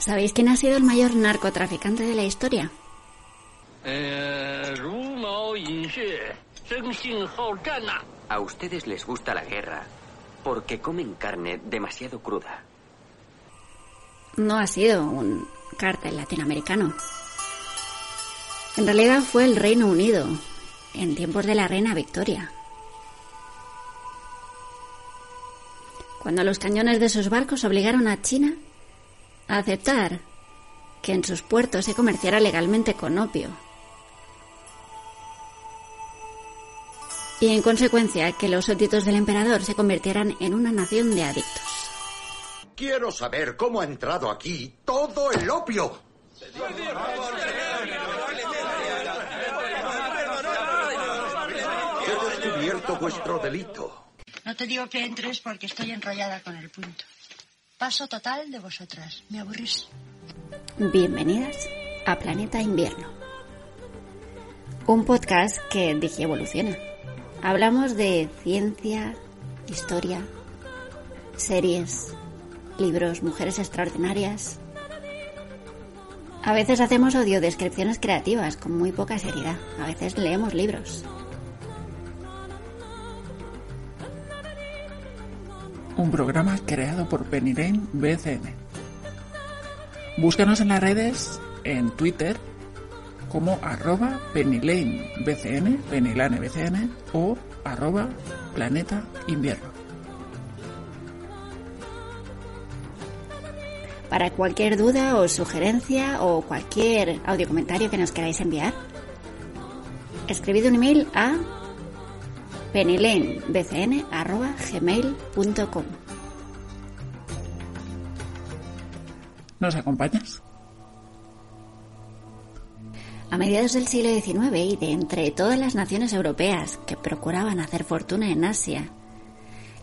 ¿Sabéis quién ha sido el mayor narcotraficante de la historia? Eh, a ustedes les gusta la guerra porque comen carne demasiado cruda. No ha sido un cártel latinoamericano. En realidad fue el Reino Unido, en tiempos de la Reina Victoria. Cuando los cañones de sus barcos obligaron a China a aceptar que en sus puertos se comerciara legalmente con opio. Y en consecuencia que los súbditos del emperador se convirtieran en una nación de adictos. Quiero saber cómo ha entrado aquí todo el opio. He descubierto vuestro delito. No te digo que entres porque estoy enrollada con el punto. Paso total de vosotras. Me aburrís. Bienvenidas a Planeta Invierno. Un podcast que digievoluciona. Hablamos de ciencia, historia, series, libros, mujeres extraordinarias. A veces hacemos audiodescripciones creativas con muy poca seriedad. A veces leemos libros. Un programa creado por Penny Lane BCN. Búscanos en las redes, en Twitter, como arroba Penny Lane BCN, Penny Lane BCN, o arroba Planeta Invierno. Para cualquier duda o sugerencia o cualquier audio comentario que nos queráis enviar, escribid un email a pennylanebcn.gmail.com ¿Nos acompañas? A mediados del siglo XIX y de entre todas las naciones europeas que procuraban hacer fortuna en Asia,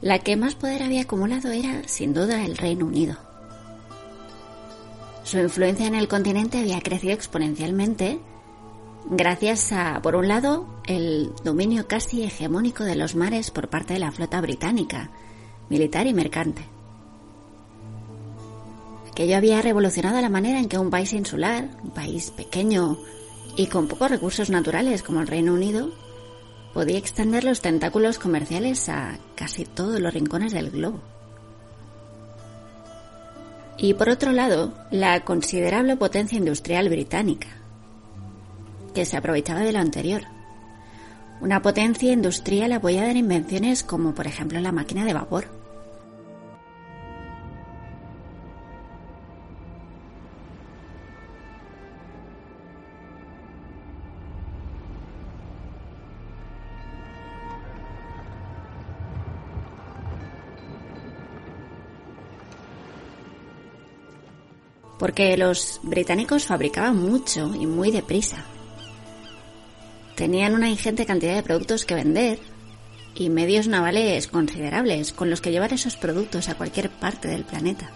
la que más poder había acumulado era, sin duda, el Reino Unido. Su influencia en el continente había crecido exponencialmente gracias a, por un lado, el dominio casi hegemónico de los mares por parte de la flota británica, militar y mercante. Aquello había revolucionado la manera en que un país insular, un país pequeño y con pocos recursos naturales como el Reino Unido, podía extender los tentáculos comerciales a casi todos los rincones del globo. Y por otro lado, la considerable potencia industrial británica, que se aprovechaba de lo anterior. Una potencia industrial apoyada en invenciones como por ejemplo la máquina de vapor. Porque los británicos fabricaban mucho y muy deprisa. Tenían una ingente cantidad de productos que vender y medios navales considerables con los que llevar esos productos a cualquier parte del planeta.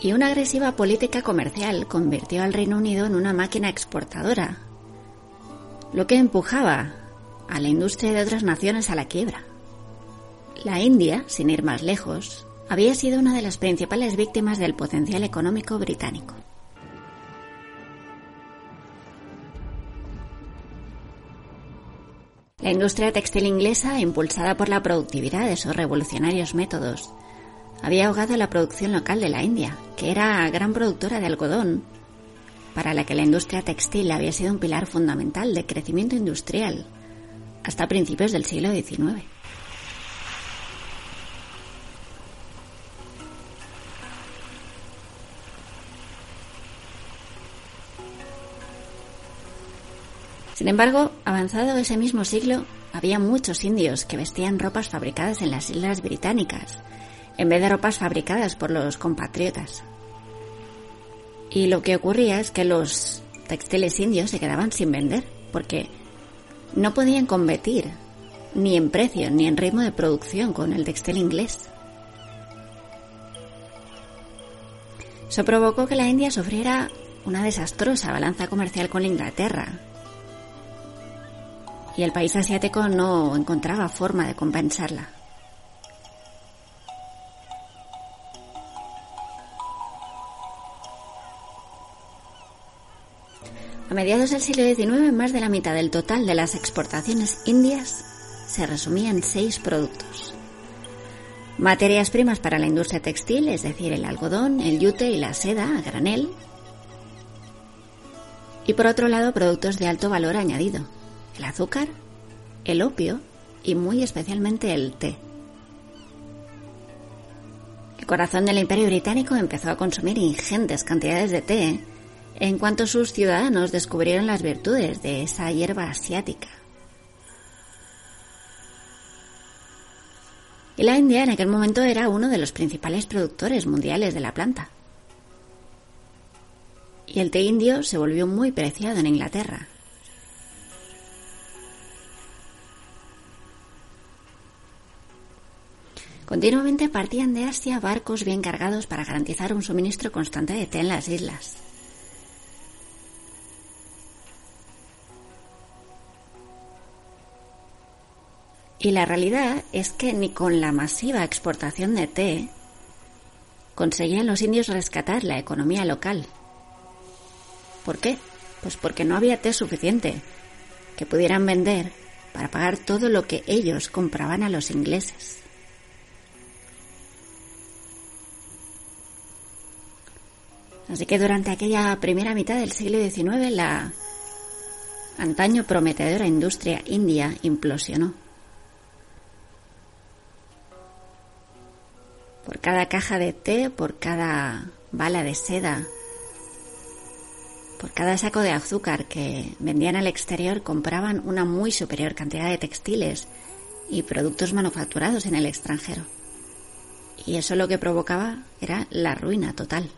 Y una agresiva política comercial convirtió al Reino Unido en una máquina exportadora, lo que empujaba a la industria de otras naciones a la quiebra. La India, sin ir más lejos, había sido una de las principales víctimas del potencial económico británico. La industria textil inglesa, impulsada por la productividad de sus revolucionarios métodos, había ahogado la producción local de la India, que era gran productora de algodón, para la que la industria textil había sido un pilar fundamental de crecimiento industrial hasta principios del siglo XIX. Sin embargo, avanzado ese mismo siglo, había muchos indios que vestían ropas fabricadas en las islas británicas en vez de ropas fabricadas por los compatriotas. Y lo que ocurría es que los textiles indios se quedaban sin vender, porque no podían competir ni en precio ni en ritmo de producción con el textil inglés. Eso provocó que la India sufriera una desastrosa balanza comercial con Inglaterra. Y el país asiático no encontraba forma de compensarla. A mediados del siglo XIX, más de la mitad del total de las exportaciones indias se resumía en seis productos. Materias primas para la industria textil, es decir, el algodón, el yute y la seda a granel. Y por otro lado, productos de alto valor añadido, el azúcar, el opio y muy especialmente el té. El corazón del imperio británico empezó a consumir ingentes cantidades de té en cuanto sus ciudadanos descubrieron las virtudes de esa hierba asiática. Y la India en aquel momento era uno de los principales productores mundiales de la planta. Y el té indio se volvió muy preciado en Inglaterra. Continuamente partían de Asia barcos bien cargados para garantizar un suministro constante de té en las islas. Y la realidad es que ni con la masiva exportación de té conseguían los indios rescatar la economía local. ¿Por qué? Pues porque no había té suficiente que pudieran vender para pagar todo lo que ellos compraban a los ingleses. Así que durante aquella primera mitad del siglo XIX la antaño prometedora industria india implosionó. Por cada caja de té, por cada bala de seda, por cada saco de azúcar que vendían al exterior, compraban una muy superior cantidad de textiles y productos manufacturados en el extranjero. Y eso lo que provocaba era la ruina total.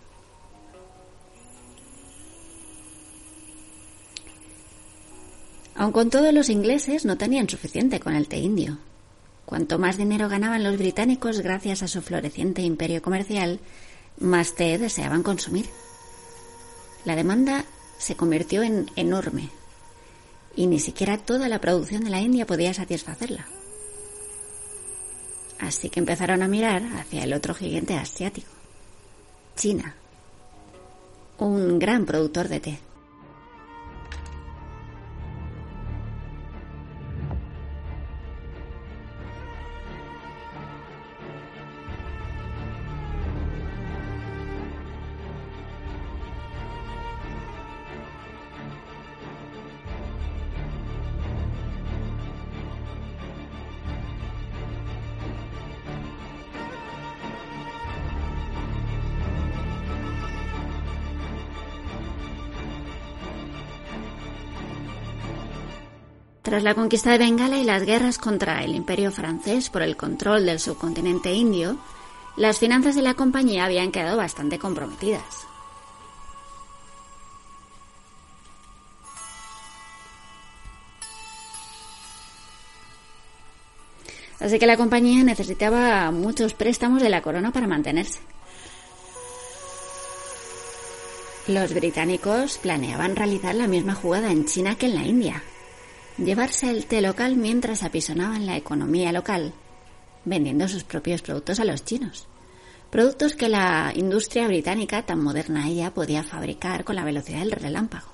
Aun con todo, los ingleses no tenían suficiente con el té indio. Cuanto más dinero ganaban los británicos gracias a su floreciente imperio comercial, más té deseaban consumir. La demanda se convirtió en enorme y ni siquiera toda la producción de la India podía satisfacerla. Así que empezaron a mirar hacia el otro gigante asiático, China, un gran productor de té. Tras la conquista de Bengala y las guerras contra el imperio francés por el control del subcontinente indio, las finanzas de la compañía habían quedado bastante comprometidas. Así que la compañía necesitaba muchos préstamos de la corona para mantenerse. Los británicos planeaban realizar la misma jugada en China que en la India, llevarse el té local mientras apisonaban la economía local, vendiendo sus propios productos a los chinos. Productos que la industria británica, tan moderna ella, podía fabricar con la velocidad del relámpago.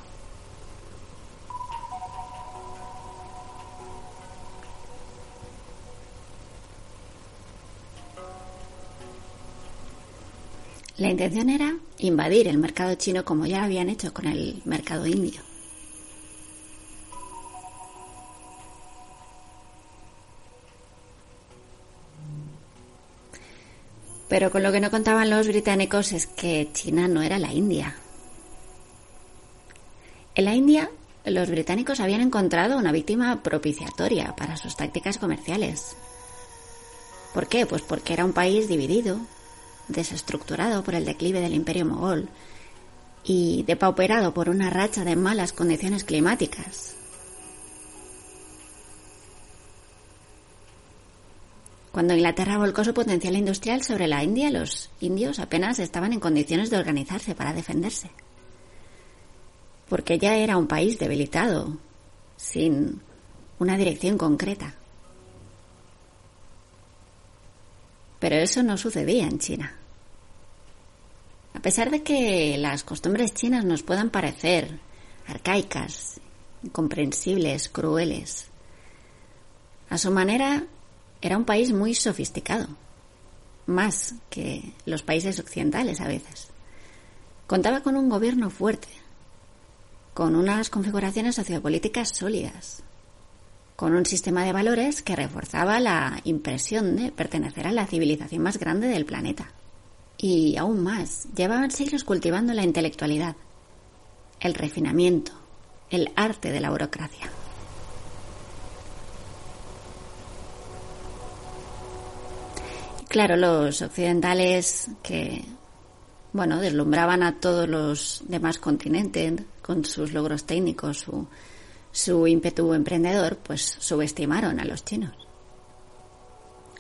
La intención era invadir el mercado chino como ya habían hecho con el mercado indio. Pero con lo que no contaban los británicos es que China no era la India. En la India, los británicos habían encontrado una víctima propiciatoria para sus tácticas comerciales. ¿Por qué? Pues porque era un país dividido, desestructurado por el declive del imperio mogol y depauperado por una racha de malas condiciones climáticas. Cuando Inglaterra volcó su potencial industrial sobre la India, los indios apenas estaban en condiciones de organizarse para defenderse. Porque ya era un país debilitado, sin una dirección concreta. Pero eso no sucedía en China. A pesar de que las costumbres chinas nos puedan parecer arcaicas, incomprensibles, crueles, a su manera era un país muy sofisticado, más que los países occidentales a veces. Contaba con un gobierno fuerte, con unas configuraciones sociopolíticas sólidas, con un sistema de valores que reforzaba la impresión de pertenecer a la civilización más grande del planeta. Y aún más, llevaban siglos cultivando la intelectualidad, el refinamiento, el arte de la burocracia. Claro, los occidentales que, bueno, deslumbraban a todos los demás continentes con sus logros técnicos, su, su ímpetu emprendedor, pues subestimaron a los chinos.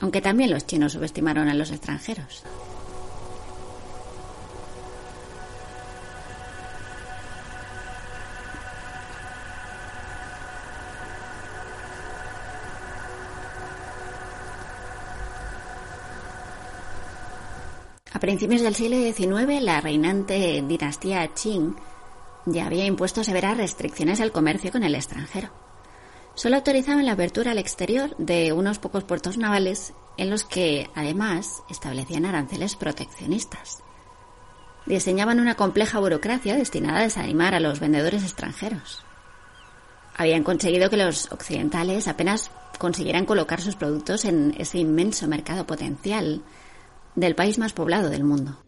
Aunque también los chinos subestimaron a los extranjeros. A principios del siglo XIX, la reinante dinastía Qing ya había impuesto severas restricciones al comercio con el extranjero. Solo autorizaban la apertura al exterior de unos pocos puertos navales en los que, además, establecían aranceles proteccionistas. Diseñaban una compleja burocracia destinada a desanimar a los vendedores extranjeros. Habían conseguido que los occidentales apenas consiguieran colocar sus productos en ese inmenso mercado potencial del país más poblado del mundo.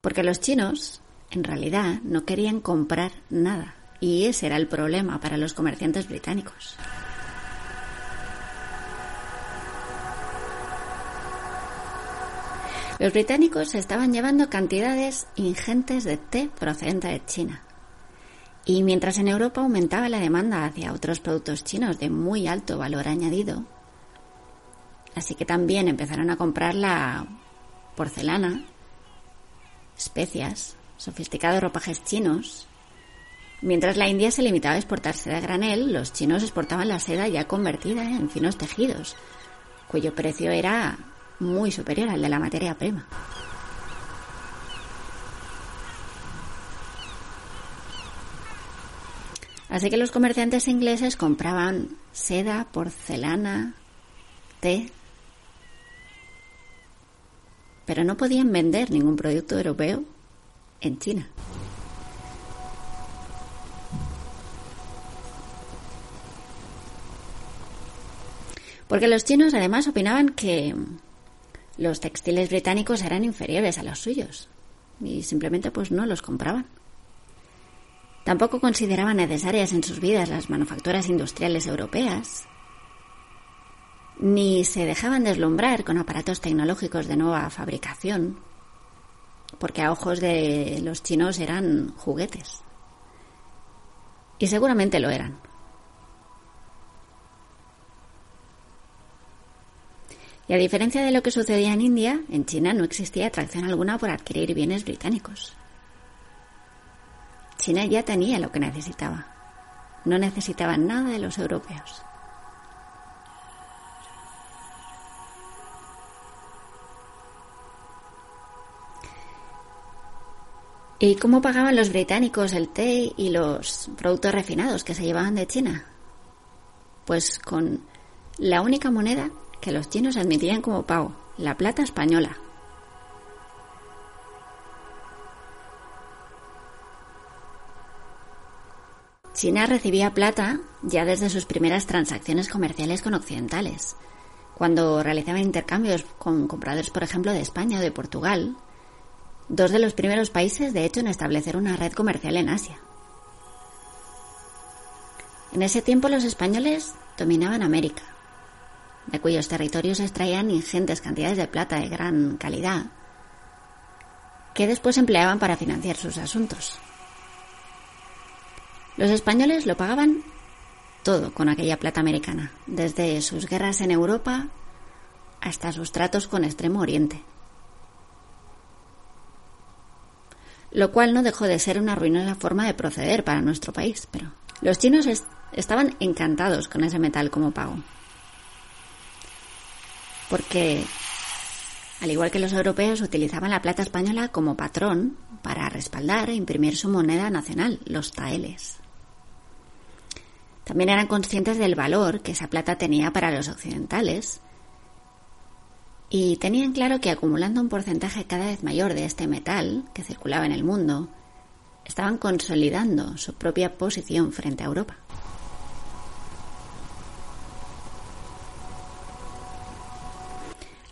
Porque los chinos, en realidad, no querían comprar nada. Y ese era el problema para los comerciantes británicos. Los británicos estaban llevando cantidades ingentes de té procedente de China. Y mientras en Europa aumentaba la demanda hacia otros productos chinos de muy alto valor añadido, así que también empezaron a comprar la porcelana, especias, sofisticados ropajes chinos. Mientras la India se limitaba a exportar seda a granel, los chinos exportaban la seda ya convertida en finos tejidos, cuyo precio era muy superior al de la materia prima. Así que los comerciantes ingleses compraban seda, porcelana, té, pero no podían vender ningún producto europeo en China. Porque los chinos además opinaban que los textiles británicos eran inferiores a los suyos y simplemente pues no los compraban. Tampoco consideraban necesarias en sus vidas las manufacturas industriales europeas, ni se dejaban deslumbrar con aparatos tecnológicos de nueva fabricación, porque a ojos de los chinos eran juguetes. Y seguramente lo eran. Y a diferencia de lo que sucedía en India, en China no existía atracción alguna por adquirir bienes británicos. China ya tenía lo que necesitaba. No necesitaba nada de los europeos. ¿Y cómo pagaban los británicos el té y los productos refinados que se llevaban de China? Pues con la única moneda que los chinos admitían como pago, la plata española. China recibía plata ya desde sus primeras transacciones comerciales con occidentales, cuando realizaba intercambios con compradores, por ejemplo, de España o de Portugal, dos de los primeros países, de hecho, en establecer una red comercial en Asia. En ese tiempo los españoles dominaban América, de cuyos territorios extraían ingentes cantidades de plata de gran calidad, que después empleaban para financiar sus asuntos. Los españoles lo pagaban todo con aquella plata americana, desde sus guerras en Europa hasta sus tratos con Extremo Oriente. Lo cual no dejó de ser una ruinosa forma de proceder para nuestro país, pero los chinos estaban encantados con ese metal como pago. Porque, al igual que los europeos, utilizaban la plata española como patrón para respaldar e imprimir su moneda nacional, los taeles. También eran conscientes del valor que esa plata tenía para los occidentales y tenían claro que acumulando un porcentaje cada vez mayor de este metal que circulaba en el mundo, estaban consolidando su propia posición frente a Europa.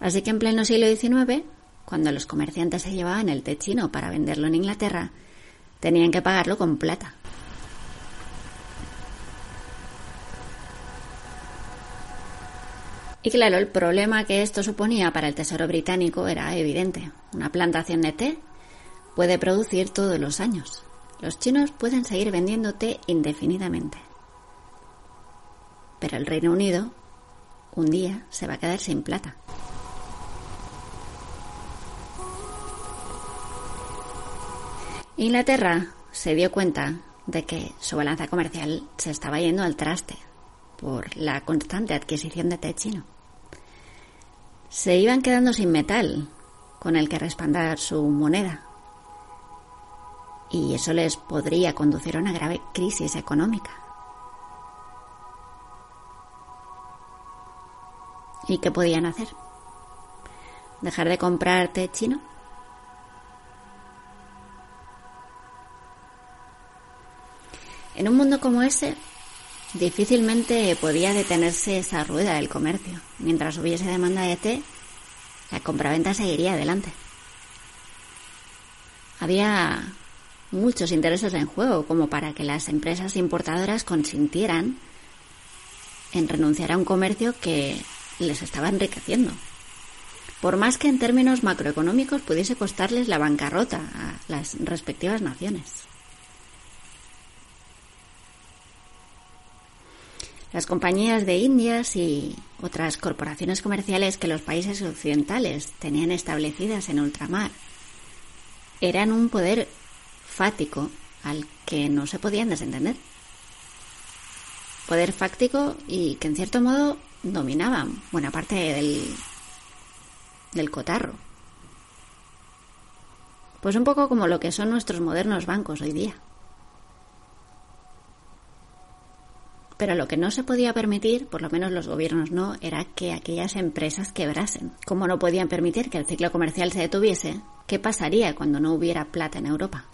Así que en pleno siglo XIX, cuando los comerciantes se llevaban el té chino para venderlo en Inglaterra, tenían que pagarlo con plata. Y claro, el problema que esto suponía para el Tesoro británico era evidente. Una plantación de té puede producir todos los años. Los chinos pueden seguir vendiendo té indefinidamente. Pero el Reino Unido un día se va a quedar sin plata. Inglaterra se dio cuenta de que su balanza comercial se estaba yendo al traste por la constante adquisición de té chino se iban quedando sin metal con el que respaldar su moneda. Y eso les podría conducir a una grave crisis económica. ¿Y qué podían hacer? ¿Dejar de comprar té chino? En un mundo como ese, Difícilmente podía detenerse esa rueda del comercio. Mientras hubiese demanda de té, la compraventa seguiría adelante. Había muchos intereses en juego como para que las empresas importadoras consintieran en renunciar a un comercio que les estaba enriqueciendo. Por más que en términos macroeconómicos pudiese costarles la bancarrota a las respectivas naciones. Las compañías de Indias y otras corporaciones comerciales que los países occidentales tenían establecidas en ultramar eran un poder fático al que no se podían desentender. Poder fáctico y que en cierto modo dominaban buena parte del, del cotarro. Pues un poco como lo que son nuestros modernos bancos hoy día. Pero lo que no se podía permitir, por lo menos los gobiernos no, era que aquellas empresas quebrasen. Como no podían permitir que el ciclo comercial se detuviese, ¿qué pasaría cuando no hubiera plata en Europa?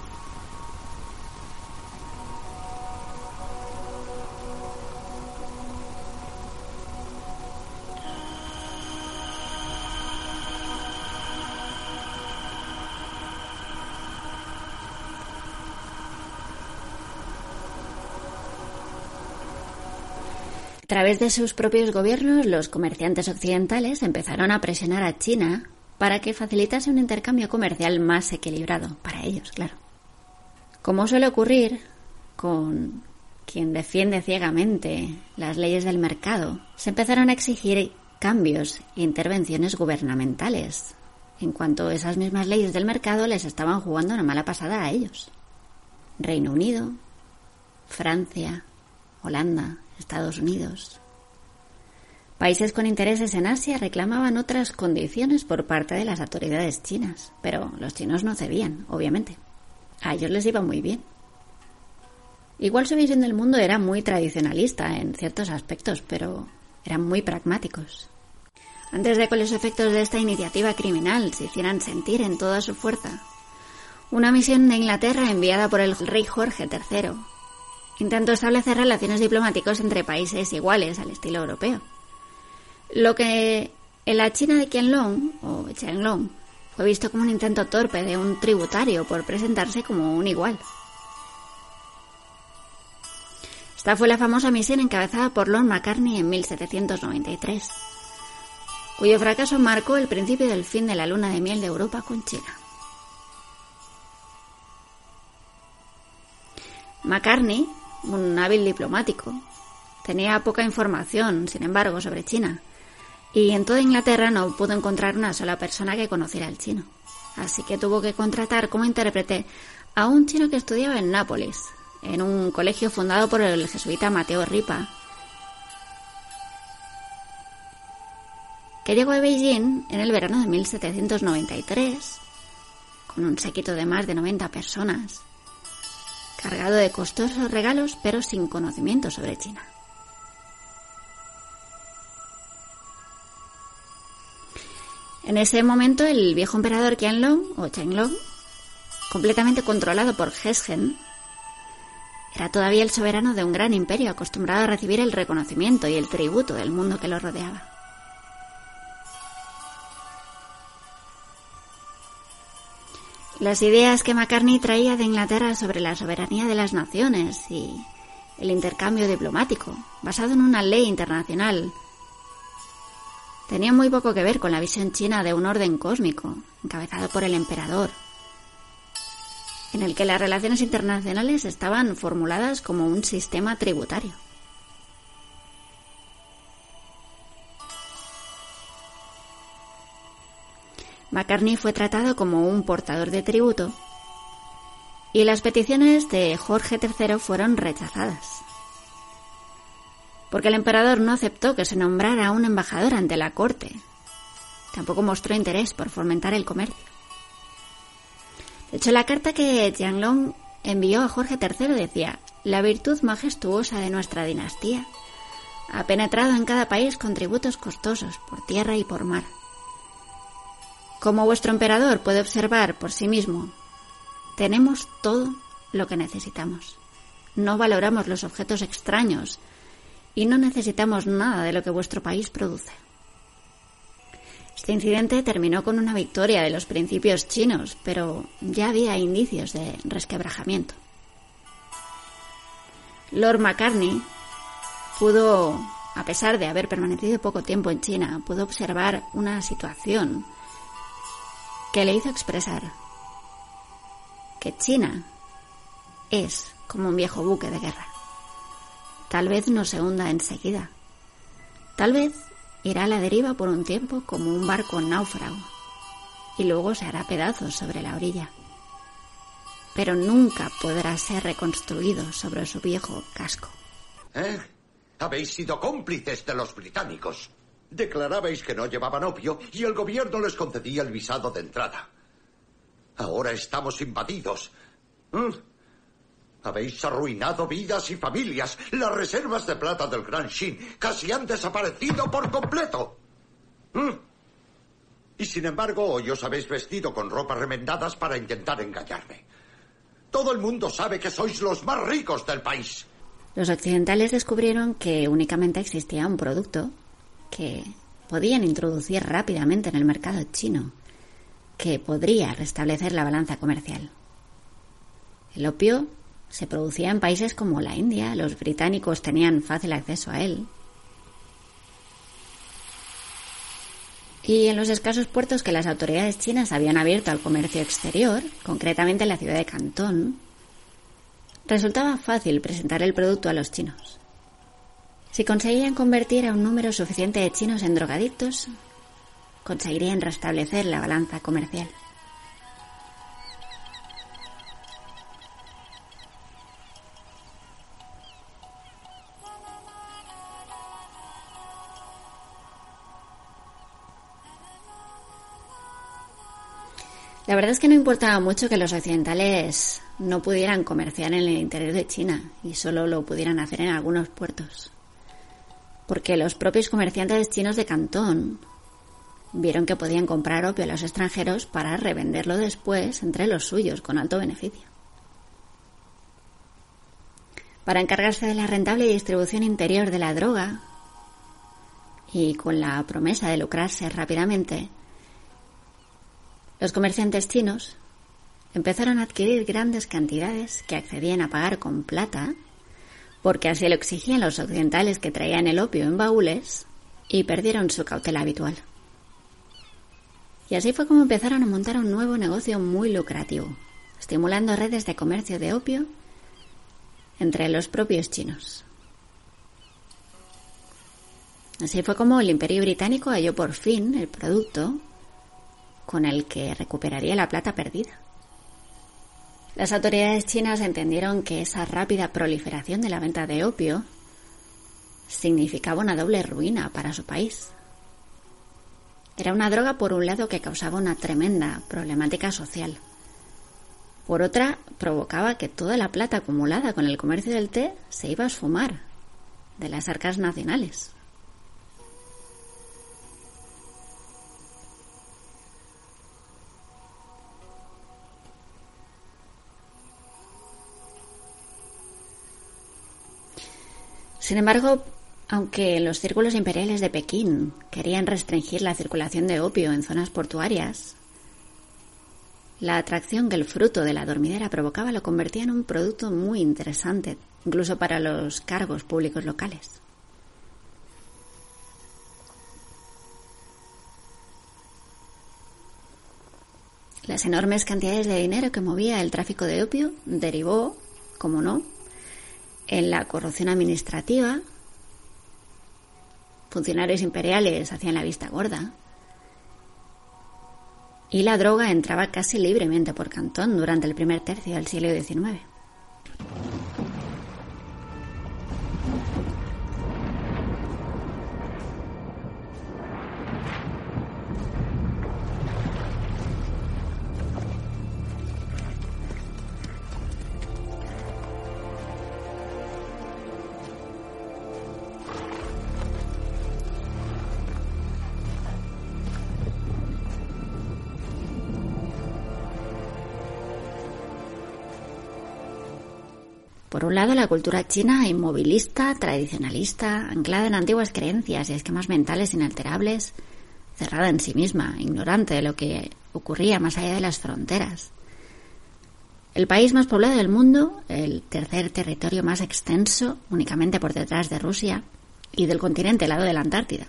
A través de sus propios gobiernos, los comerciantes occidentales empezaron a presionar a China para que facilitase un intercambio comercial más equilibrado, para ellos, claro. Como suele ocurrir con quien defiende ciegamente las leyes del mercado, se empezaron a exigir cambios e intervenciones gubernamentales, en cuanto esas mismas leyes del mercado les estaban jugando una mala pasada a ellos. Reino Unido, Francia, Holanda, Estados Unidos. Países con intereses en Asia reclamaban otras condiciones por parte de las autoridades chinas, pero los chinos no cedían, obviamente. A ellos les iba muy bien. Igual su visión del mundo era muy tradicionalista en ciertos aspectos, pero eran muy pragmáticos. Antes de que los efectos de esta iniciativa criminal se hicieran sentir en toda su fuerza, una misión de Inglaterra enviada por el rey Jorge III intentó establecer relaciones diplomáticas entre países iguales al estilo europeo. Lo que en la China de Qianlong o Qianlong fue visto como un intento torpe de un tributario por presentarse como un igual. Esta fue la famosa misión encabezada por Lord McCartney en 1793, cuyo fracaso marcó el principio del fin de la luna de miel de Europa con China. McCartney, un hábil diplomático, tenía poca información, sin embargo, sobre China, y en toda Inglaterra no pudo encontrar una sola persona que conociera el chino. Así que tuvo que contratar como intérprete a un chino que estudiaba en Nápoles, en un colegio fundado por el jesuita Mateo Ripa, que llegó a Beijing en el verano de 1793 con un séquito de más de 90 personas, cargado de costosos regalos pero sin conocimiento sobre China. En ese momento el viejo emperador Qianlong o Chenglong, completamente controlado por Heshen, era todavía el soberano de un gran imperio acostumbrado a recibir el reconocimiento y el tributo del mundo que lo rodeaba. Las ideas que McCartney traía de Inglaterra sobre la soberanía de las naciones y el intercambio diplomático, basado en una ley internacional, tenían muy poco que ver con la visión china de un orden cósmico, encabezado por el emperador, en el que las relaciones internacionales estaban formuladas como un sistema tributario. McCartney fue tratado como un portador de tributo y las peticiones de Jorge III fueron rechazadas, porque el emperador no aceptó que se nombrara un embajador ante la corte. Tampoco mostró interés por fomentar el comercio. De hecho, la carta que Jianglong envió a Jorge III decía, la virtud majestuosa de nuestra dinastía ha penetrado en cada país con tributos costosos por tierra y por mar. Como vuestro emperador puede observar por sí mismo, tenemos todo lo que necesitamos. No valoramos los objetos extraños y no necesitamos nada de lo que vuestro país produce. Este incidente terminó con una victoria de los principios chinos, pero ya había indicios de resquebrajamiento. Lord McCartney pudo, a pesar de haber permanecido poco tiempo en China, pudo observar una situación que le hizo expresar que China es como un viejo buque de guerra. Tal vez no se hunda enseguida. Tal vez irá a la deriva por un tiempo como un barco náufrago y luego se hará pedazos sobre la orilla. Pero nunca podrá ser reconstruido sobre su viejo casco. ¿Eh? Habéis sido cómplices de los británicos. Declarabais que no llevaban opio y el gobierno les concedía el visado de entrada. Ahora estamos invadidos. ¿Mm? Habéis arruinado vidas y familias. Las reservas de plata del Gran Shin casi han desaparecido por completo. ¿Mm? Y sin embargo, hoy os habéis vestido con ropas remendadas para intentar engañarme. Todo el mundo sabe que sois los más ricos del país. Los occidentales descubrieron que únicamente existía un producto que podían introducir rápidamente en el mercado chino, que podría restablecer la balanza comercial. El opio se producía en países como la India, los británicos tenían fácil acceso a él. Y en los escasos puertos que las autoridades chinas habían abierto al comercio exterior, concretamente en la ciudad de Cantón, resultaba fácil presentar el producto a los chinos. Si conseguían convertir a un número suficiente de chinos en drogadictos, conseguirían restablecer la balanza comercial. La verdad es que no importaba mucho que los occidentales no pudieran comerciar en el interior de China y solo lo pudieran hacer en algunos puertos. Porque los propios comerciantes chinos de Cantón vieron que podían comprar opio a los extranjeros para revenderlo después entre los suyos con alto beneficio. Para encargarse de la rentable distribución interior de la droga y con la promesa de lucrarse rápidamente, los comerciantes chinos empezaron a adquirir grandes cantidades que accedían a pagar con plata, porque así lo exigían los occidentales que traían el opio en baúles, y perdieron su cautela habitual. Y así fue como empezaron a montar un nuevo negocio muy lucrativo, estimulando redes de comercio de opio entre los propios chinos. Así fue como el imperio británico halló por fin el producto con el que recuperaría la plata perdida. Las autoridades chinas entendieron que esa rápida proliferación de la venta de opio significaba una doble ruina para su país. Era una droga, por un lado, que causaba una tremenda problemática social. Por otra, provocaba que toda la plata acumulada con el comercio del té se iba a esfumar de las arcas nacionales. Sin embargo, aunque los círculos imperiales de Pekín querían restringir la circulación de opio en zonas portuarias, la atracción que el fruto de la dormidera provocaba lo convertía en un producto muy interesante, incluso para los cargos públicos locales. Las enormes cantidades de dinero que movía el tráfico de opio derivó, como no, en la corrupción administrativa, funcionarios imperiales hacían la vista gorda, y la droga entraba casi libremente por Cantón durante el primer tercio del siglo XIX. Por un lado, la cultura china inmovilista, tradicionalista, anclada en antiguas creencias y esquemas mentales inalterables, cerrada en sí misma, ignorante de lo que ocurría más allá de las fronteras. El país más poblado del mundo, el tercer territorio más extenso, únicamente por detrás de Rusia, y del continente helado de la Antártida.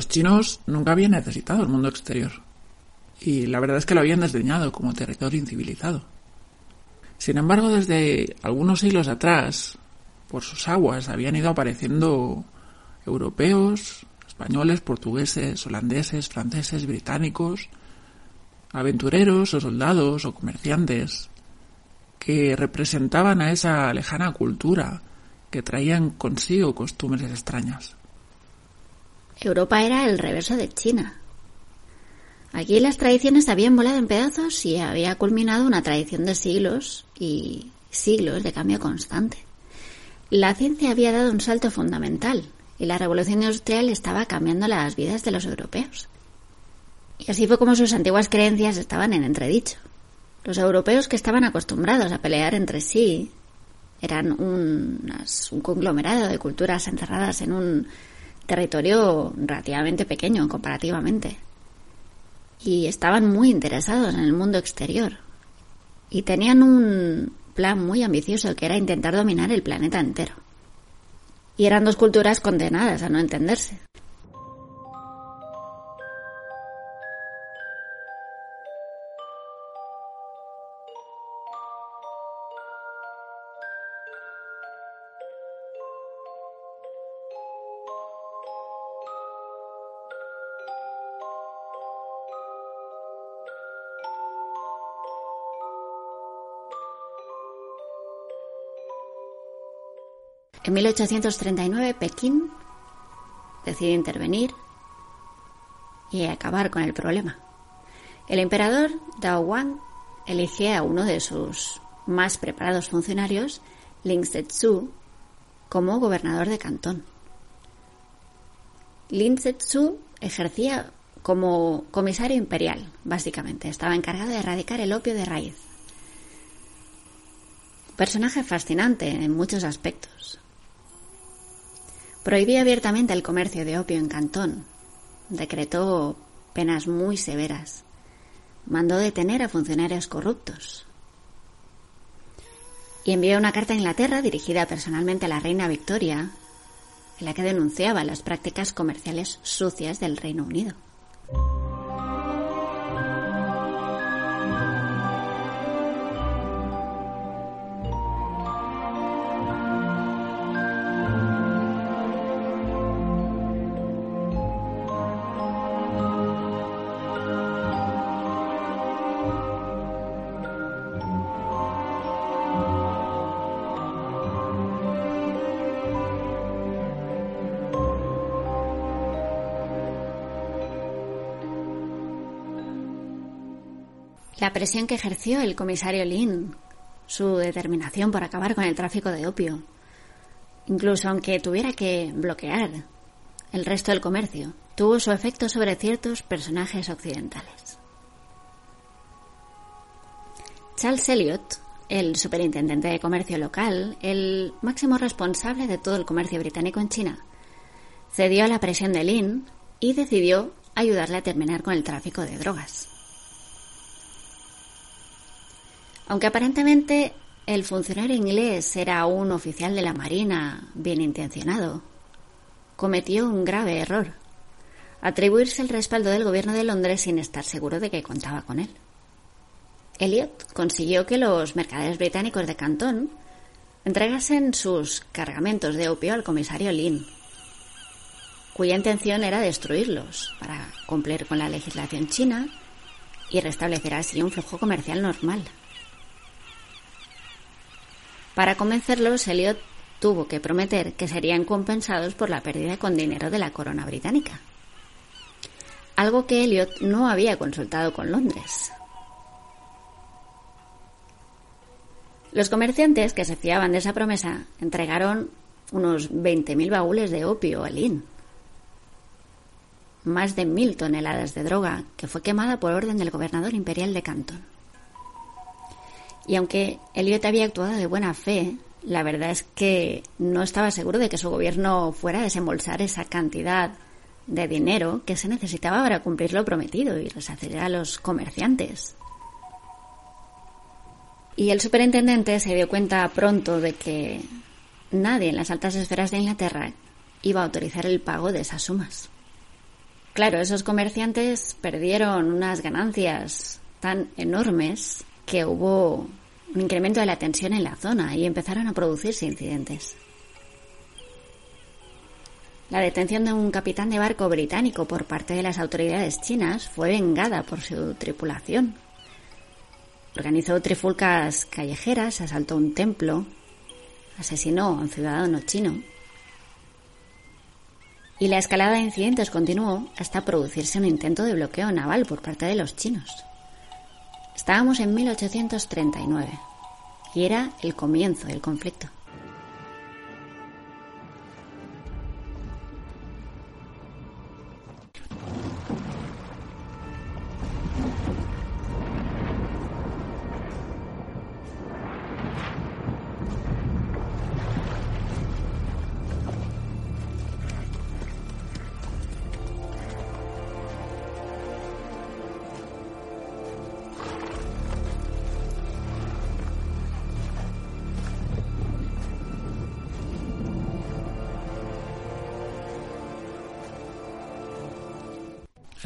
Los chinos nunca habían necesitado el mundo exterior, y la verdad es que lo habían desdeñado como territorio incivilizado. Sin embargo, desde algunos siglos atrás, por sus aguas habían ido apareciendo europeos, españoles, portugueses, holandeses, franceses, británicos, aventureros o soldados o comerciantes, que representaban a esa lejana cultura que traían consigo costumbres extrañas. Europa era el reverso de China. Aquí las tradiciones habían volado en pedazos y había culminado una tradición de siglos y siglos de cambio constante. La ciencia había dado un salto fundamental y la revolución industrial estaba cambiando las vidas de los europeos. Y así fue como sus antiguas creencias estaban en entredicho. Los europeos que estaban acostumbrados a pelear entre sí eran un, un conglomerado de culturas encerradas en un territorio relativamente pequeño comparativamente. Y estaban muy interesados en el mundo exterior. Y tenían un plan muy ambicioso que era intentar dominar el planeta entero. Y eran dos culturas condenadas a no entenderse. En 1839 Pekín decide intervenir y acabar con el problema. El emperador Dao Wang elige a uno de sus más preparados funcionarios, Ling Zetsu, como gobernador de Cantón. Lin Zetsu ejercía como comisario imperial, básicamente. Estaba encargado de erradicar el opio de raíz. Personaje fascinante en muchos aspectos. Prohibía abiertamente el comercio de opio en Cantón. Decretó penas muy severas. Mandó detener a funcionarios corruptos. Y envió una carta a Inglaterra dirigida personalmente a la reina Victoria, en la que denunciaba las prácticas comerciales sucias del Reino Unido. La presión que ejerció el comisario Lin, su determinación por acabar con el tráfico de opio, incluso aunque tuviera que bloquear el resto del comercio, tuvo su efecto sobre ciertos personajes occidentales. Charles Elliot, el superintendente de comercio local, el máximo responsable de todo el comercio británico en China, cedió a la presión de Lin y decidió ayudarle a terminar con el tráfico de drogas. Aunque aparentemente el funcionario inglés era un oficial de la Marina bien intencionado, cometió un grave error, atribuirse el respaldo del gobierno de Londres sin estar seguro de que contaba con él. Elliot consiguió que los mercaderes británicos de Cantón entregasen sus cargamentos de opio al comisario Lin, cuya intención era destruirlos para cumplir con la legislación china y restablecer así un flujo comercial normal. Para convencerlos, Elliot tuvo que prometer que serían compensados por la pérdida con dinero de la corona británica. Algo que Elliot no había consultado con Londres. Los comerciantes que se fiaban de esa promesa entregaron unos 20.000 baúles de opio a Lin. Más de mil toneladas de droga que fue quemada por orden del gobernador imperial de Canton. Y aunque Elliot había actuado de buena fe, la verdad es que no estaba seguro de que su gobierno fuera a desembolsar esa cantidad de dinero que se necesitaba para cumplir lo prometido y resarcir a los comerciantes. Y el superintendente se dio cuenta pronto de que nadie en las altas esferas de Inglaterra iba a autorizar el pago de esas sumas. Claro, esos comerciantes perdieron unas ganancias tan enormes que hubo un incremento de la tensión en la zona y empezaron a producirse incidentes. La detención de un capitán de barco británico por parte de las autoridades chinas fue vengada por su tripulación. Organizó trifulcas callejeras, asaltó un templo, asesinó a un ciudadano chino. Y la escalada de incidentes continuó hasta producirse un intento de bloqueo naval por parte de los chinos. Estábamos en 1839 y era el comienzo del conflicto.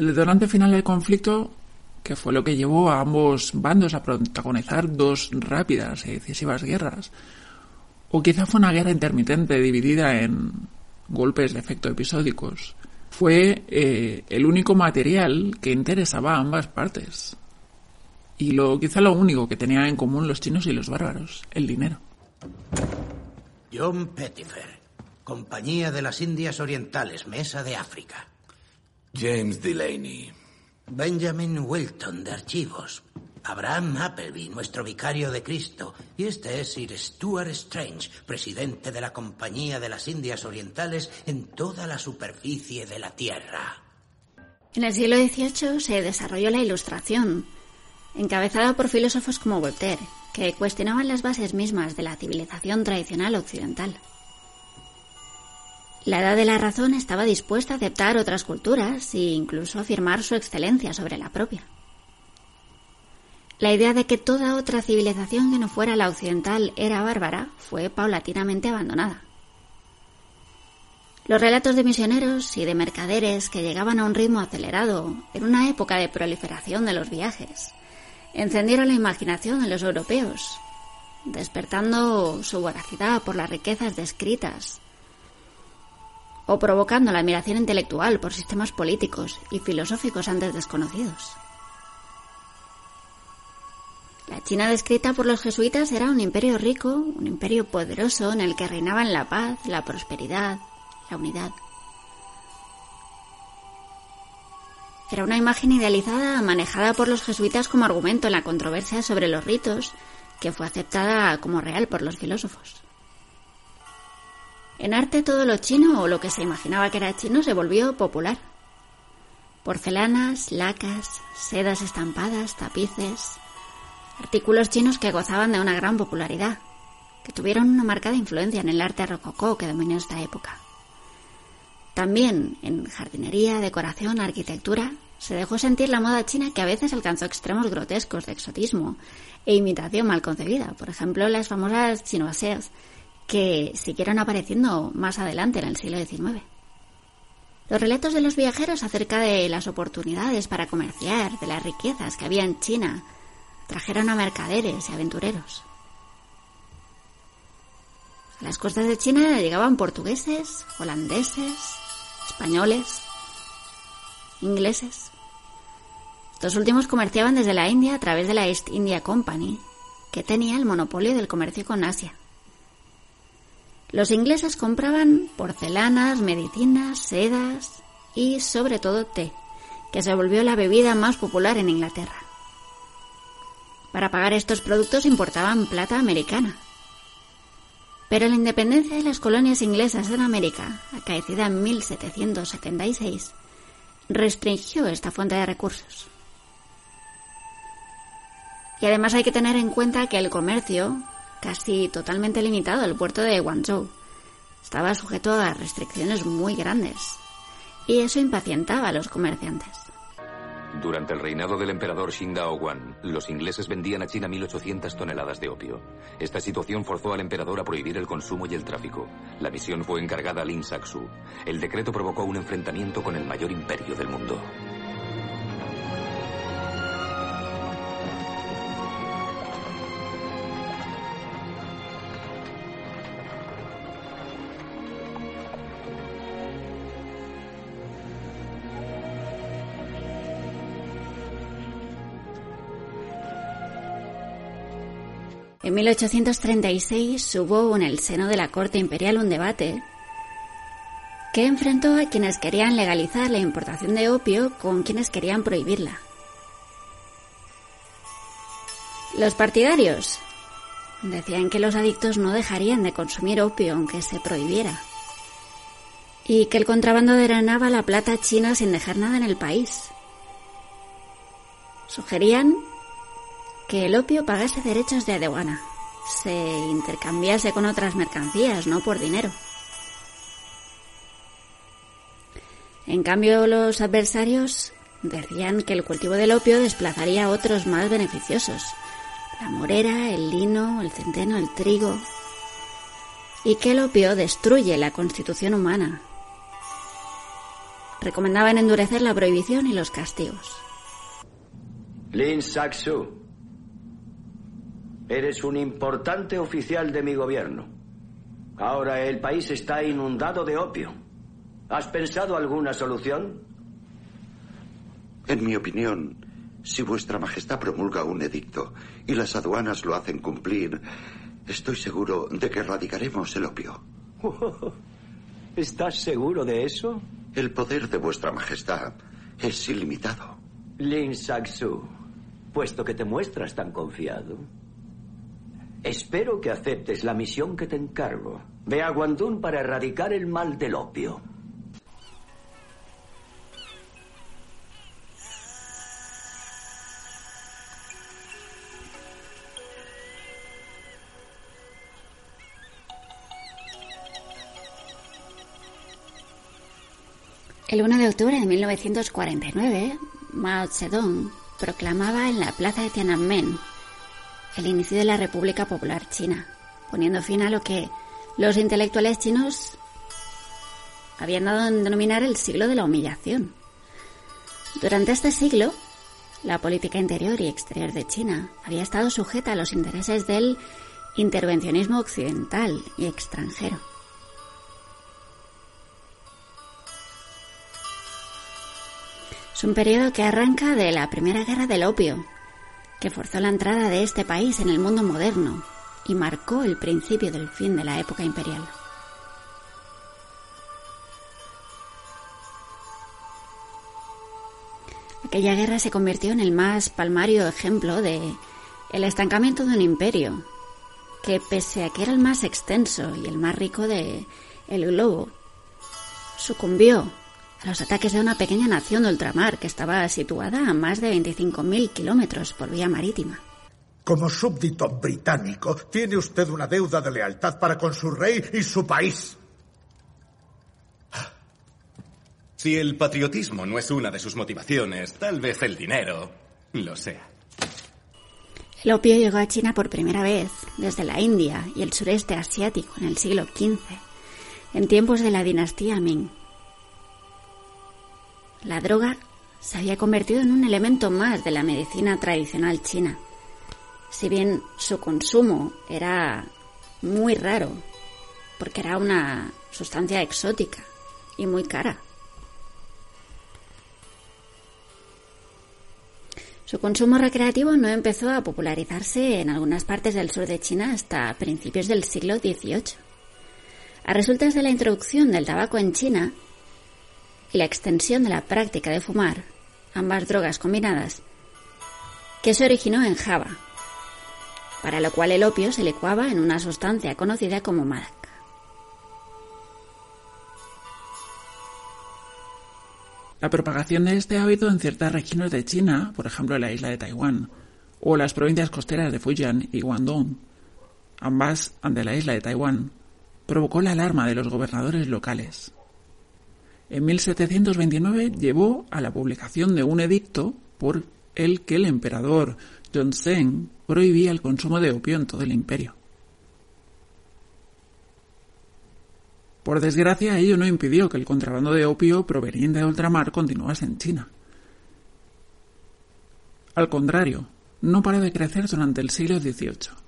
El final del conflicto, que fue lo que llevó a ambos bandos a protagonizar dos rápidas y decisivas guerras, o quizá fue una guerra intermitente dividida en golpes de efecto episódicos, fue eh, el único material que interesaba a ambas partes. Y lo quizá lo único que tenían en común los chinos y los bárbaros, el dinero. John Pettifer, Compañía de las Indias Orientales, Mesa de África. James Delaney. Benjamin Wilton, de Archivos. Abraham Appleby, nuestro vicario de Cristo. Y este es Sir Stuart Strange, presidente de la Compañía de las Indias Orientales en toda la superficie de la Tierra. En el siglo XVIII se desarrolló la Ilustración, encabezada por filósofos como Voltaire, que cuestionaban las bases mismas de la civilización tradicional occidental. La edad de la razón estaba dispuesta a aceptar otras culturas e incluso afirmar su excelencia sobre la propia. La idea de que toda otra civilización que no fuera la occidental era bárbara fue paulatinamente abandonada. Los relatos de misioneros y de mercaderes que llegaban a un ritmo acelerado en una época de proliferación de los viajes encendieron la imaginación de los europeos, despertando su voracidad por las riquezas descritas o provocando la admiración intelectual por sistemas políticos y filosóficos antes desconocidos. La China descrita por los jesuitas era un imperio rico, un imperio poderoso en el que reinaban la paz, la prosperidad, la unidad. Era una imagen idealizada manejada por los jesuitas como argumento en la controversia sobre los ritos, que fue aceptada como real por los filósofos. En arte todo lo chino o lo que se imaginaba que era chino se volvió popular. Porcelanas, lacas, sedas estampadas, tapices, artículos chinos que gozaban de una gran popularidad, que tuvieron una marcada influencia en el arte rococó que dominó esta época. También en jardinería, decoración, arquitectura, se dejó sentir la moda china que a veces alcanzó extremos grotescos de exotismo e imitación mal concebida. Por ejemplo, las famosas chinoiseries que siguieron apareciendo más adelante en el siglo XIX. Los relatos de los viajeros acerca de las oportunidades para comerciar, de las riquezas que había en China, trajeron a mercaderes y aventureros. A las costas de China llegaban portugueses, holandeses, españoles, ingleses. Estos últimos comerciaban desde la India a través de la East India Company, que tenía el monopolio del comercio con Asia. Los ingleses compraban porcelanas, medicinas, sedas y sobre todo té, que se volvió la bebida más popular en Inglaterra. Para pagar estos productos importaban plata americana. Pero la independencia de las colonias inglesas en América, acaecida en 1776, restringió esta fuente de recursos. Y además hay que tener en cuenta que el comercio, casi totalmente limitado al puerto de Guangzhou, estaba sujeto a restricciones muy grandes, y eso impacientaba a los comerciantes. Durante el reinado del emperador Xingdao Wan, los ingleses vendían a China 1.800 toneladas de opio. Esta situación forzó al emperador a prohibir el consumo y el tráfico. La misión fue encargada a Lin Saksu. El decreto provocó un enfrentamiento con el mayor imperio del mundo. 1836 hubo en el seno de la corte imperial un debate que enfrentó a quienes querían legalizar la importación de opio con quienes querían prohibirla. Los partidarios decían que los adictos no dejarían de consumir opio aunque se prohibiera y que el contrabando drenaba la plata china sin dejar nada en el país. Sugerían que el opio pagase derechos de aduana, se intercambiase con otras mercancías, no por dinero. En cambio, los adversarios decían que el cultivo del opio desplazaría a otros más beneficiosos, la morera, el lino, el centeno, el trigo, y que el opio destruye la constitución humana. Recomendaban endurecer la prohibición y los castigos. Lin Saksu, Eres un importante oficial de mi gobierno. Ahora el país está inundado de opio. ¿Has pensado alguna solución? En mi opinión, si vuestra majestad promulga un edicto y las aduanas lo hacen cumplir, estoy seguro de que erradicaremos el opio. ¿Estás seguro de eso? El poder de vuestra majestad es ilimitado. Lin Saksu, puesto que te muestras tan confiado, espero que aceptes la misión que te encargo. Ve a Guandún para erradicar el mal del opio. El 1 de octubre de 1949, Mao Zedong proclamaba en la plaza de Tiananmen el inicio de la República Popular China, poniendo fin a lo que los intelectuales chinos habían dado en denominar el siglo de la humillación. Durante este siglo, la política interior y exterior de China había estado sujeta a los intereses del intervencionismo occidental y extranjero. Es un periodo que arranca de la Primera Guerra del Opio, que forzó la entrada de este país en el mundo moderno y marcó el principio del fin de la época imperial. Aquella guerra se convirtió en el más palmario ejemplo de el estancamiento de un imperio, que pese a que era el más extenso y el más rico de el globo, sucumbió los ataques de una pequeña nación de ultramar que estaba situada a más de 25.000 kilómetros por vía marítima. Como súbdito británico, tiene usted una deuda de lealtad para con su rey y su país. Si el patriotismo no es una de sus motivaciones, tal vez el dinero lo sea. El opio llegó a China por primera vez desde la India y el sureste asiático en el siglo XV, en tiempos de la dinastía Ming. La droga se había convertido en un elemento más de la medicina tradicional china. Si bien su consumo era muy raro, porque era una sustancia exótica y muy cara. Su consumo recreativo no empezó a popularizarse en algunas partes del sur de China hasta principios del siglo XVIII. A resultas de la introducción del tabaco en China, y la extensión de la práctica de fumar, ambas drogas combinadas, que se originó en Java, para lo cual el opio se licuaba en una sustancia conocida como madak. La propagación de este hábito en ciertas regiones de China, por ejemplo la isla de Taiwán, o las provincias costeras de Fujian y Guangdong, ambas ante la isla de Taiwán, provocó la alarma de los gobernadores locales en 1729 llevó a la publicación de un edicto por el que el emperador Yongzheng prohibía el consumo de opio en todo el imperio. Por desgracia, ello no impidió que el contrabando de opio proveniente de ultramar continuase en China. Al contrario, no paró de crecer durante el siglo XVIII.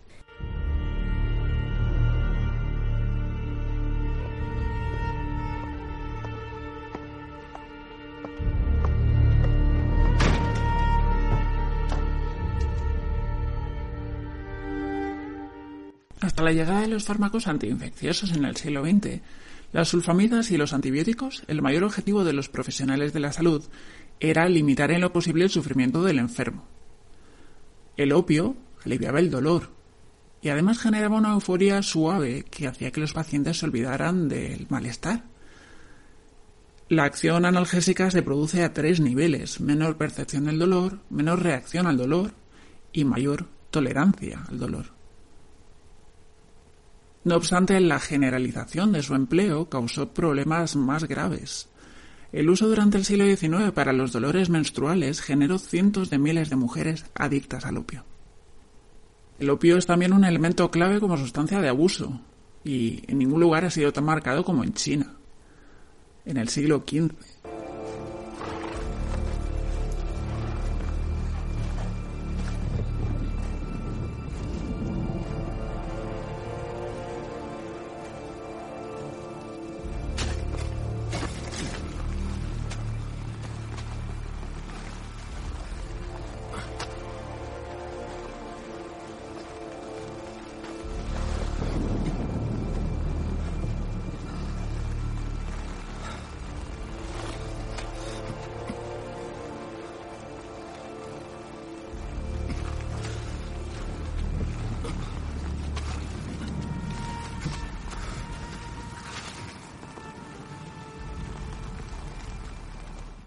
Hasta la llegada de los fármacos antiinfecciosos en el siglo XX, las sulfamidas y los antibióticos, el mayor objetivo de los profesionales de la salud era limitar en lo posible el sufrimiento del enfermo. El opio aliviaba el dolor y además generaba una euforia suave que hacía que los pacientes se olvidaran del malestar. La acción analgésica se produce a tres niveles, menor percepción del dolor, menor reacción al dolor y mayor tolerancia al dolor. No obstante, la generalización de su empleo causó problemas más graves. El uso durante el siglo XIX para los dolores menstruales generó cientos de miles de mujeres adictas al opio. El opio es también un elemento clave como sustancia de abuso, y en ningún lugar ha sido tan marcado como en China, en el siglo XV.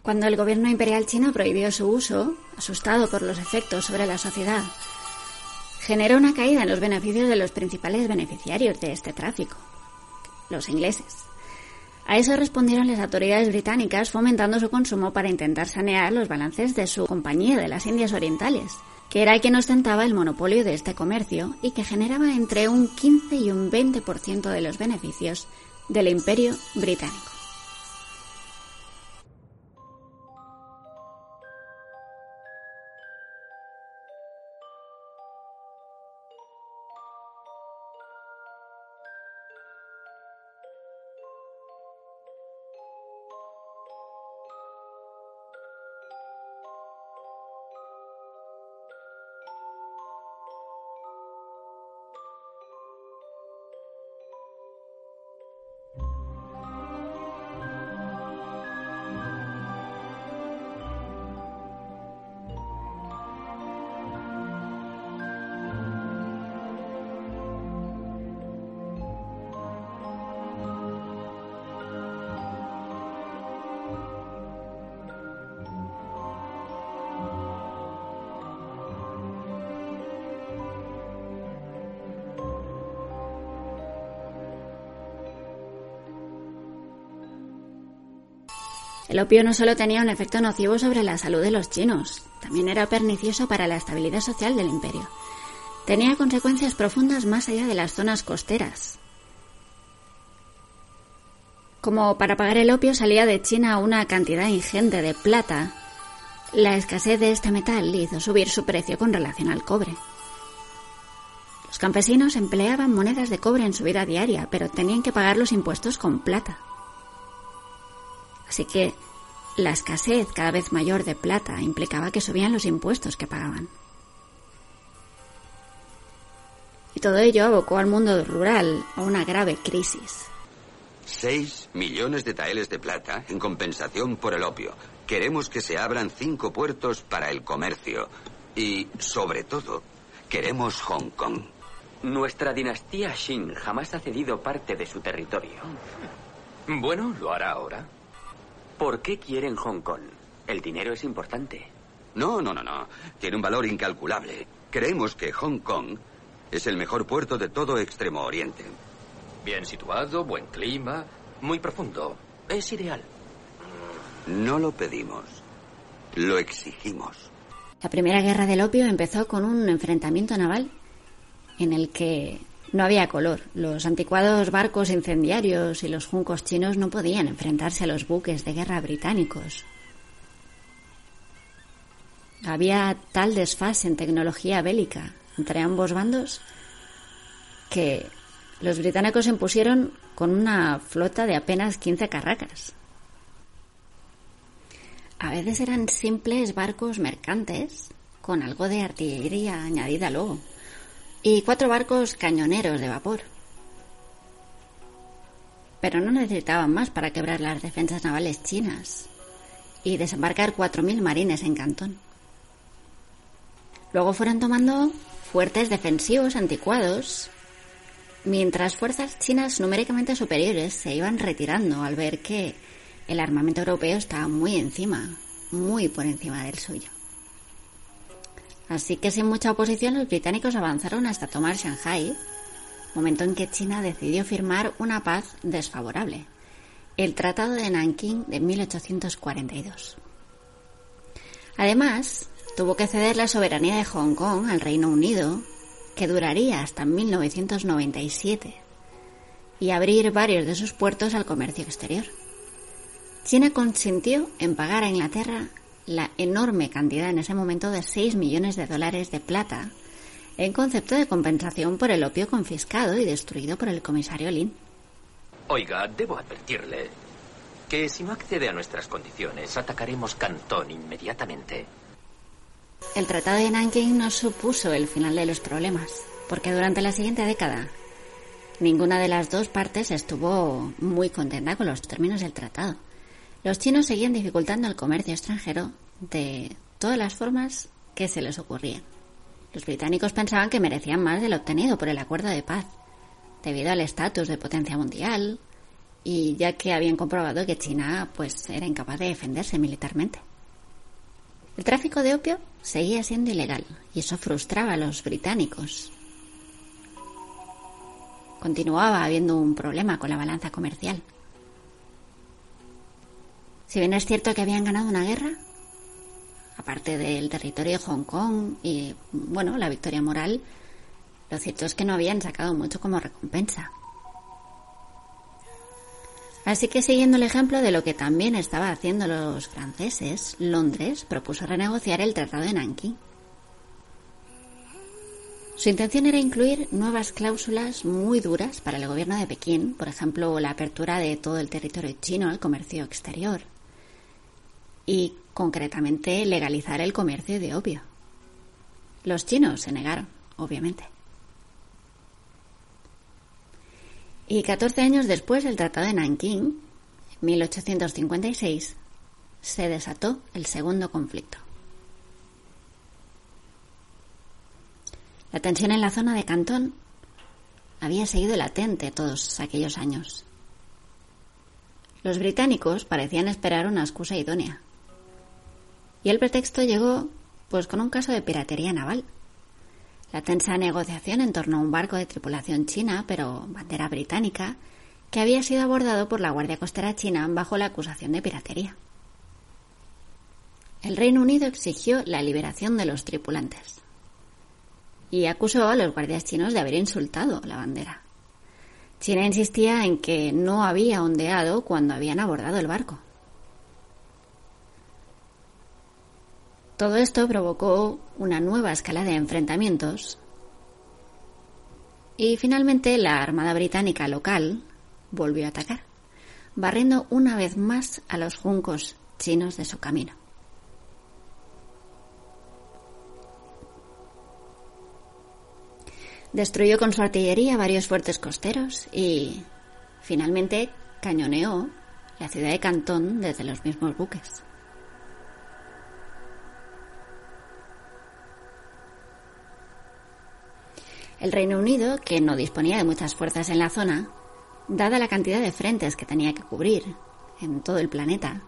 Cuando el gobierno imperial chino prohibió su uso, asustado por los efectos sobre la sociedad, generó una caída en los beneficios de los principales beneficiarios de este tráfico, los ingleses. A eso respondieron las autoridades británicas fomentando su consumo para intentar sanear los balances de su compañía de las Indias Orientales, que era quien ostentaba el monopolio de este comercio y que generaba entre un 15 y un 20% de los beneficios del imperio británico. El opio no solo tenía un efecto nocivo sobre la salud de los chinos, también era pernicioso para la estabilidad social del imperio. Tenía consecuencias profundas más allá de las zonas costeras. Como para pagar el opio salía de China una cantidad ingente de plata, la escasez de este metal hizo subir su precio con relación al cobre. Los campesinos empleaban monedas de cobre en su vida diaria, pero tenían que pagar los impuestos con plata. Así que la escasez cada vez mayor de plata implicaba que subían los impuestos que pagaban. Y todo ello abocó al mundo rural a una grave crisis. Seis millones de taeles de plata en compensación por el opio. Queremos que se abran cinco puertos para el comercio. Y, sobre todo, queremos Hong Kong. Nuestra dinastía Shin jamás ha cedido parte de su territorio. Bueno, lo hará ahora. ¿Por qué quieren Hong Kong? El dinero es importante. No, no, no, no. Tiene un valor incalculable. Creemos que Hong Kong es el mejor puerto de todo Extremo Oriente. Bien situado, buen clima, muy profundo. Es ideal. No lo pedimos. Lo exigimos. La primera guerra del opio empezó con un enfrentamiento naval en el que no había color. Los anticuados barcos incendiarios y los juncos chinos no podían enfrentarse a los buques de guerra británicos. Había tal desfase en tecnología bélica entre ambos bandos que los británicos se impusieron con una flota de apenas 15 carracas. A veces eran simples barcos mercantes con algo de artillería añadida luego y cuatro barcos cañoneros de vapor. Pero no necesitaban más para quebrar las defensas navales chinas y desembarcar 4.000 marines en Cantón. Luego fueron tomando fuertes defensivos anticuados, mientras fuerzas chinas numéricamente superiores se iban retirando al ver que el armamento europeo estaba muy encima, muy por encima del suyo. Así que sin mucha oposición los británicos avanzaron hasta tomar Shanghai, momento en que China decidió firmar una paz desfavorable, el Tratado de Nanking de 1842. Además, tuvo que ceder la soberanía de Hong Kong al Reino Unido, que duraría hasta 1997, y abrir varios de sus puertos al comercio exterior. China consintió en pagar a Inglaterra la enorme cantidad en ese momento de 6 millones de dólares de plata en concepto de compensación por el opio confiscado y destruido por el comisario Lin. Oiga, debo advertirle que si no accede a nuestras condiciones, atacaremos Cantón inmediatamente. El Tratado de Nanking no supuso el final de los problemas, porque durante la siguiente década ninguna de las dos partes estuvo muy contenta con los términos del tratado. Los chinos seguían dificultando el comercio extranjero de todas las formas que se les ocurrían. Los británicos pensaban que merecían más de lo obtenido por el acuerdo de paz, debido al estatus de potencia mundial y ya que habían comprobado que China pues era incapaz de defenderse militarmente. El tráfico de opio seguía siendo ilegal y eso frustraba a los británicos. Continuaba habiendo un problema con la balanza comercial. Si bien es cierto que habían ganado una guerra, aparte del territorio de Hong Kong y, bueno, la victoria moral, lo cierto es que no habían sacado mucho como recompensa. Así que siguiendo el ejemplo de lo que también estaba haciendo los franceses, Londres propuso renegociar el Tratado de Nanking. Su intención era incluir nuevas cláusulas muy duras para el gobierno de Pekín, por ejemplo, la apertura de todo el territorio chino al comercio exterior y, concretamente, legalizar el comercio de opio. Los chinos se negaron, obviamente. Y 14 años después del Tratado de Nanking, 1856, se desató el segundo conflicto. La tensión en la zona de Cantón había seguido latente todos aquellos años. Los británicos parecían esperar una excusa idónea. Y el pretexto llegó, pues, con un caso de piratería naval. La tensa negociación en torno a un barco de tripulación china, pero bandera británica, que había sido abordado por la Guardia Costera china bajo la acusación de piratería. El Reino Unido exigió la liberación de los tripulantes y acusó a los guardias chinos de haber insultado la bandera. China insistía en que no había ondeado cuando habían abordado el barco. Todo esto provocó una nueva escala de enfrentamientos y finalmente la Armada Británica local volvió a atacar, barriendo una vez más a los juncos chinos de su camino. Destruyó con su artillería varios fuertes costeros y finalmente cañoneó la ciudad de Cantón desde los mismos buques. El Reino Unido, que no disponía de muchas fuerzas en la zona, dada la cantidad de frentes que tenía que cubrir en todo el planeta,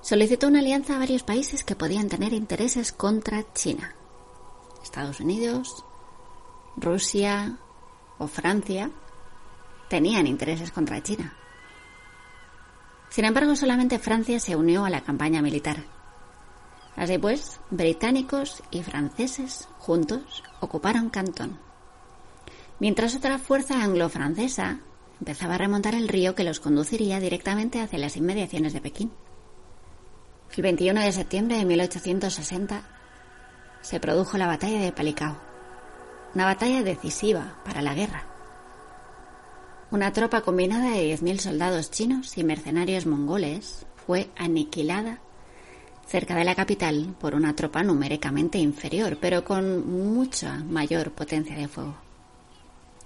solicitó una alianza a varios países que podían tener intereses contra China. Estados Unidos, Rusia o Francia tenían intereses contra China. Sin embargo, solamente Francia se unió a la campaña militar. Así pues, británicos y franceses juntos ocuparon Cantón mientras otra fuerza anglo-francesa empezaba a remontar el río que los conduciría directamente hacia las inmediaciones de Pekín. El 21 de septiembre de 1860 se produjo la batalla de Palikao, una batalla decisiva para la guerra. Una tropa combinada de 10.000 soldados chinos y mercenarios mongoles fue aniquilada cerca de la capital por una tropa numéricamente inferior, pero con mucha mayor potencia de fuego.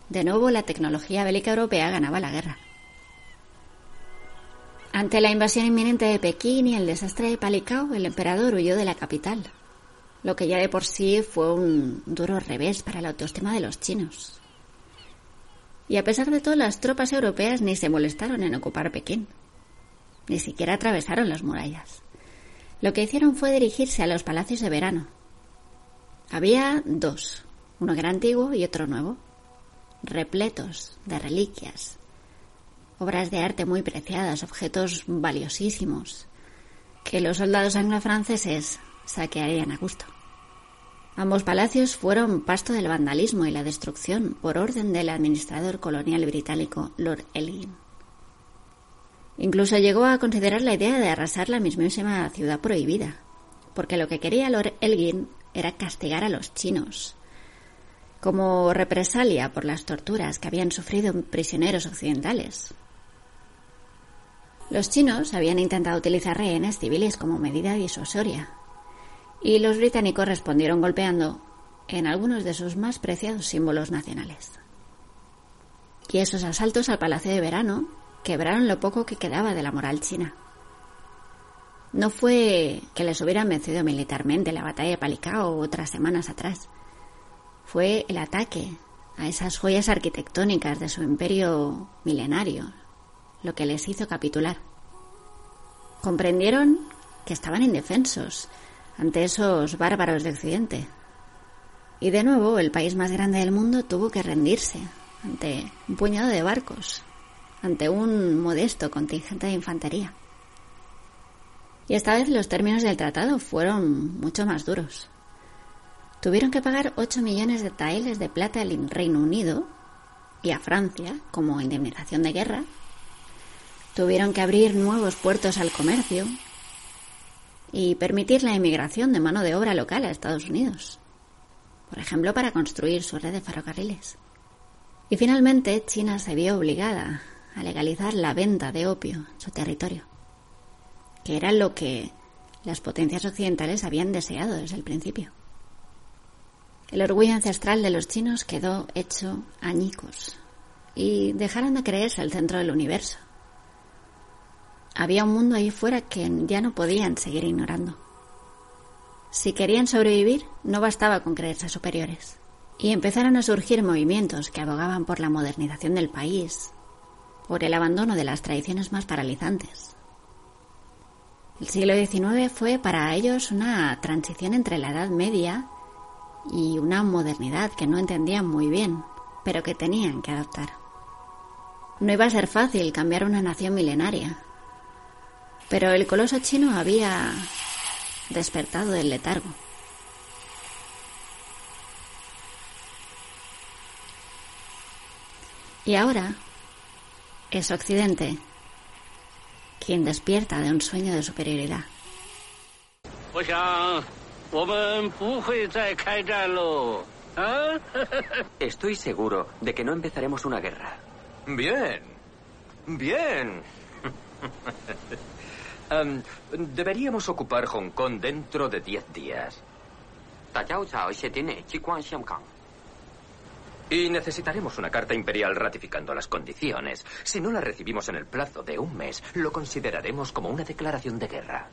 De nuevo, la tecnología bélica europea ganaba la guerra. Ante la invasión inminente de Pekín y el desastre de Palikao, el emperador huyó de la capital, lo que ya de por sí fue un duro revés para la autoestima de los chinos. Y a pesar de todo, las tropas europeas ni se molestaron en ocupar Pekín, ni siquiera atravesaron las murallas. Lo que hicieron fue dirigirse a los palacios de verano. Había dos, uno que era antiguo y otro nuevo repletos de reliquias, obras de arte muy preciadas, objetos valiosísimos, que los soldados anglo-franceses saquearían a gusto. Ambos palacios fueron pasto del vandalismo y la destrucción por orden del administrador colonial británico Lord Elgin. Incluso llegó a considerar la idea de arrasar la mismísima ciudad prohibida, porque lo que quería Lord Elgin era castigar a los chinos, como represalia por las torturas que habían sufrido prisioneros occidentales. Los chinos habían intentado utilizar rehenes civiles como medida disuasoria, y los británicos respondieron golpeando en algunos de sus más preciados símbolos nacionales. Y esos asaltos al Palacio de Verano quebraron lo poco que quedaba de la moral china. No fue que les hubieran vencido militarmente la batalla de Palikao otras semanas atrás, fue el ataque a esas joyas arquitectónicas de su imperio milenario, lo que les hizo capitular. Comprendieron que estaban indefensos ante esos bárbaros de Occidente. Y de nuevo el país más grande del mundo tuvo que rendirse ante un puñado de barcos, ante un modesto contingente de infantería. Y esta vez los términos del tratado fueron mucho más duros. Tuvieron que pagar 8 millones de taeles de plata al Reino Unido y a Francia como indemnización de guerra. Tuvieron que abrir nuevos puertos al comercio y permitir la inmigración de mano de obra local a Estados Unidos, por ejemplo, para construir su red de ferrocarriles. Y finalmente China se vio obligada a legalizar la venta de opio en su territorio, que era lo que las potencias occidentales habían deseado desde el principio. El orgullo ancestral de los chinos quedó hecho añicos y dejaron de creerse el centro del universo. Había un mundo ahí fuera que ya no podían seguir ignorando. Si querían sobrevivir, no bastaba con creerse superiores. Y empezaron a surgir movimientos que abogaban por la modernización del país, por el abandono de las tradiciones más paralizantes. El siglo XIX fue para ellos una transición entre la Edad Media y una modernidad que no entendían muy bien, pero que tenían que adaptar. No iba a ser fácil cambiar una nación milenaria, pero el coloso chino había despertado del letargo. Y ahora es Occidente quien despierta de un sueño de superioridad. Estoy seguro de que no empezaremos una guerra. Bien. Bien. Em, deberíamos ocupar Hong Kong dentro de diez días. Y necesitaremos una carta imperial ratificando las condiciones. Si no la recibimos en el plazo de un mes, lo consideraremos como una declaración de guerra.